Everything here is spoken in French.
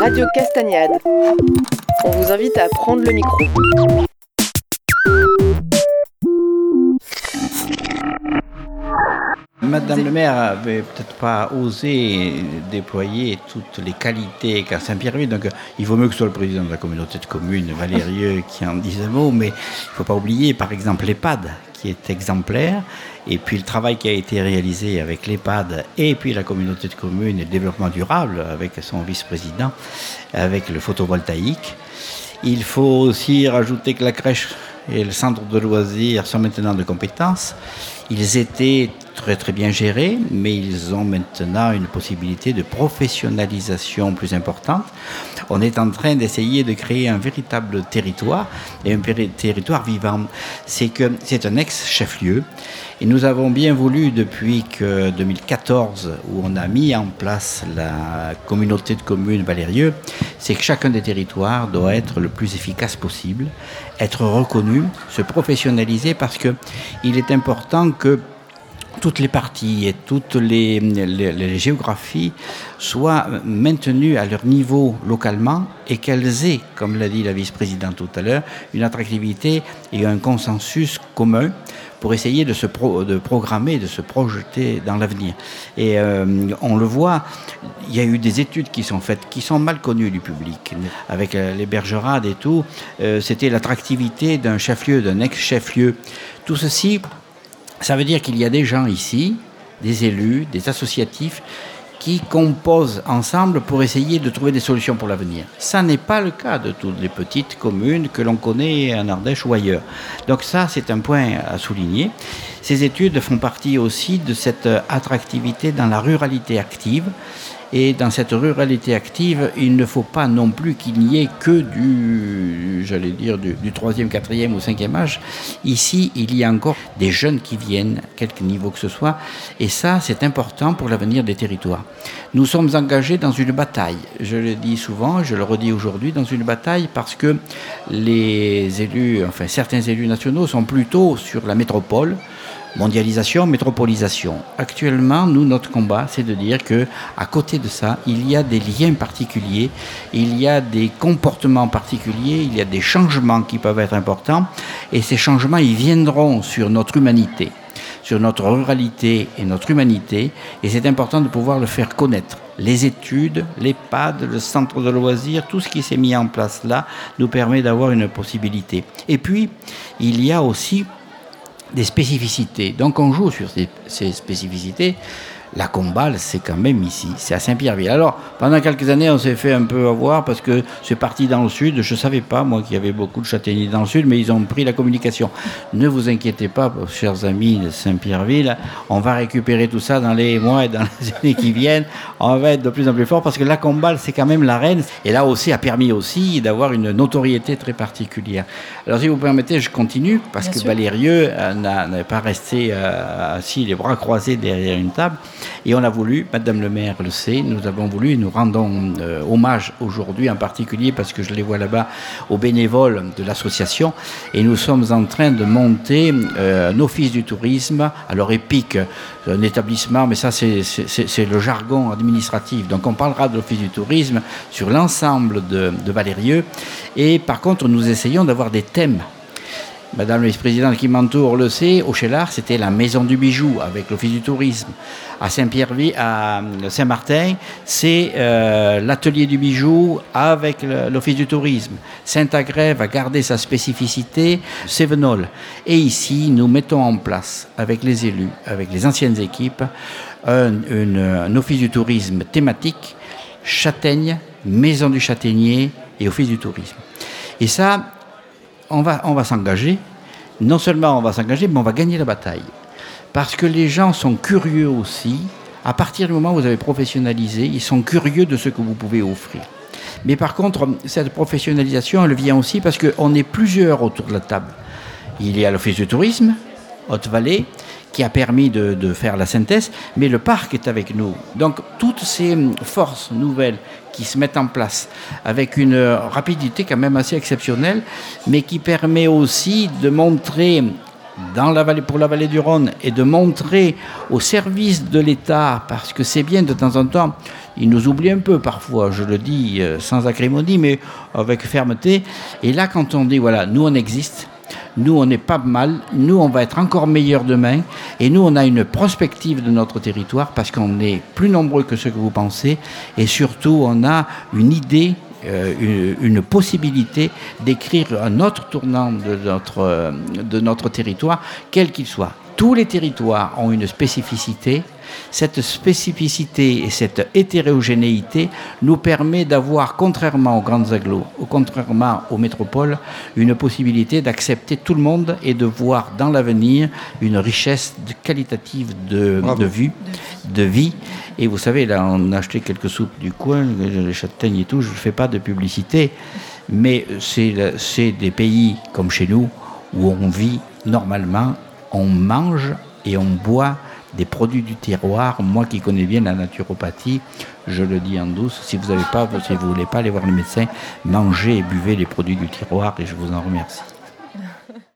Radio Castagnade. On vous invite à prendre le micro. Madame le maire avait peut-être pas osé déployer toutes les qualités qu'a Saint-Pierre-Ville, donc il vaut mieux que ce soit le président de la communauté de communes, Valérieux, qui en dise un mot, mais il ne faut pas oublier par exemple l'EHPAD, qui est exemplaire, et puis le travail qui a été réalisé avec l'EHPAD et puis la communauté de communes et le développement durable avec son vice-président, avec le photovoltaïque. Il faut aussi rajouter que la crèche et le centre de loisirs sont maintenant de compétences. Ils étaient très très bien gérés, mais ils ont maintenant une possibilité de professionnalisation plus importante. On est en train d'essayer de créer un véritable territoire et un territoire vivant. C'est que c'est un ex-chef-lieu et nous avons bien voulu depuis que 2014 où on a mis en place la communauté de communes Valérieux, c'est que chacun des territoires doit être le plus efficace possible, être reconnu, se professionnaliser parce que il est important que toutes les parties et toutes les, géographies soient maintenues à leur niveau localement et qu'elles aient, comme l'a dit la vice-présidente tout à l'heure, une attractivité et un consensus commun pour essayer de se programmer, de se projeter dans l'avenir. Et euh, on le voit, il y a eu des études qui sont faites, qui sont mal connues du public, avec euh, les bergerades et tout. Euh, c'était l'attractivité d'un chef-lieu, d'un ex-chef-lieu. Tout ceci ça veut dire qu'il y a des gens ici, des élus, des associatifs, qui composent ensemble pour essayer de trouver des solutions pour l'avenir. Ça n'est pas le cas de toutes les petites communes que l'on connaît en Ardèche ou ailleurs. Donc ça, c'est un point à souligner. Ces études font partie aussi de cette attractivité dans la ruralité active et dans cette ruralité active, il ne faut pas non plus qu'il n'y ait que du, j'allais dire, du, troisième, quatrième ou cinquième âge. Ici, il y a encore des jeunes qui viennent, quelque niveau que ce soit, et ça, c'est important pour l'avenir des territoires. Nous sommes engagés dans une bataille. Je le dis souvent, je le redis aujourd'hui, dans une bataille parce que les élus, enfin certains élus nationaux sont plutôt sur la métropole, mondialisation, métropolisation. Actuellement, nous, notre combat, c'est de dire que à côté de ça, il y a des liens particuliers, il y a des comportements particuliers, il y a des changements qui peuvent être importants, et ces changements, ils viendront sur notre humanité, sur notre ruralité et notre humanité, et c'est important de pouvoir le faire connaître. Les études, l'EHPAD, le centre de loisirs, tout ce qui s'est mis en place là nous permet d'avoir une possibilité. Et puis, il y a aussi des spécificités. Donc on joue sur ces, spécificités la combale, c'est quand même ici, c'est à Saint-Pierreville. Alors, pendant quelques années, on s'est fait un peu avoir parce que c'est parti dans le sud. Je ne savais pas, moi, qu'il y avait beaucoup de châtaigniers dans le sud, mais ils ont pris la communication. Ne vous inquiétez pas, chers amis de Saint-Pierreville, on va récupérer tout ça dans les mois et dans les années qui viennent. On va être de plus en plus fort parce que la combale, c'est quand même la reine. Et là aussi, a permis aussi d'avoir une notoriété très particulière. Alors, si vous permettez, je continue parce que Valérieux euh, n'a pas resté euh, assis les bras croisés derrière une table. Et on a voulu, Madame le maire le sait, nous avons voulu, nous rendons euh, hommage aujourd'hui en particulier parce que je les vois là-bas aux bénévoles de l'association et nous sommes en train de monter euh, un office du tourisme, alors épique, un établissement, mais ça c'est le jargon administratif. Donc on parlera de l'office du tourisme sur l'ensemble de, de Valérieux et par contre nous essayons d'avoir des thèmes Madame la vice-présidente qui m'entoure le sait, au Chélard, c'était la maison du bijou avec l'office du tourisme. À Saint-Pierre, à Saint-Martin, c'est euh, l'atelier du bijou avec l'office du tourisme. Saint-Agrève a gardé sa spécificité, Sévenol. Et ici, nous mettons en place, avec les élus, avec les anciennes équipes, un, un office du tourisme thématique, châtaigne, maison du châtaignier et office du tourisme. Et ça, on va, s'engager. Non seulement on va s'engager, mais on va gagner la bataille. Parce que les gens sont curieux aussi. À partir du moment où vous avez professionnalisé, ils sont curieux de ce que vous pouvez offrir. Mais par contre, cette professionnalisation, elle vient aussi parce qu'on est plusieurs autour de la table. Il y a l'Office du tourisme, Haute-Vallée, qui a permis de, de, faire la synthèse, mais le parc est avec nous. Donc toutes ces forces nouvelles qui se mettent en place avec une rapidité quand même assez exceptionnelle, mais qui permet aussi de montrer dans la vallée, pour la vallée du Rhône et de montrer au service de l'État, parce que c'est bien de temps en temps, ils nous oublient un peu parfois, je le dis euh, sans acrimonie, mais avec fermeté. Et là, quand on dit, voilà, nous on existe, nous, on n'est pas mal. Nous, on va être encore meilleurs demain. Et nous, on a une prospective de notre territoire parce qu'on est plus nombreux que ce que vous pensez. Et surtout, on a une idée euh, une, possibilité d'écrire un autre tournant de notre, euh, de notre territoire, quel qu'il soit. Tous les territoires ont une spécificité. Cette spécificité et cette hétérogénéité nous permet d'avoir, contrairement aux grandes agglos, contrairement aux métropoles, une possibilité d'accepter tout le monde et de voir dans l'avenir une richesse qualitative de, de vue, de vie. Et vous savez, là, on a acheté quelques soupes du coin, les châtaignes et tout, je ne fais pas de publicité, mais c'est des pays comme chez nous où on vit normalement on mange et on boit des produits du terroir. Moi qui connais bien la naturopathie, je le dis en douce, si vous ne pas, si voulez pas aller voir le médecin, mangez et buvez les produits du terroir et je vous en remercie.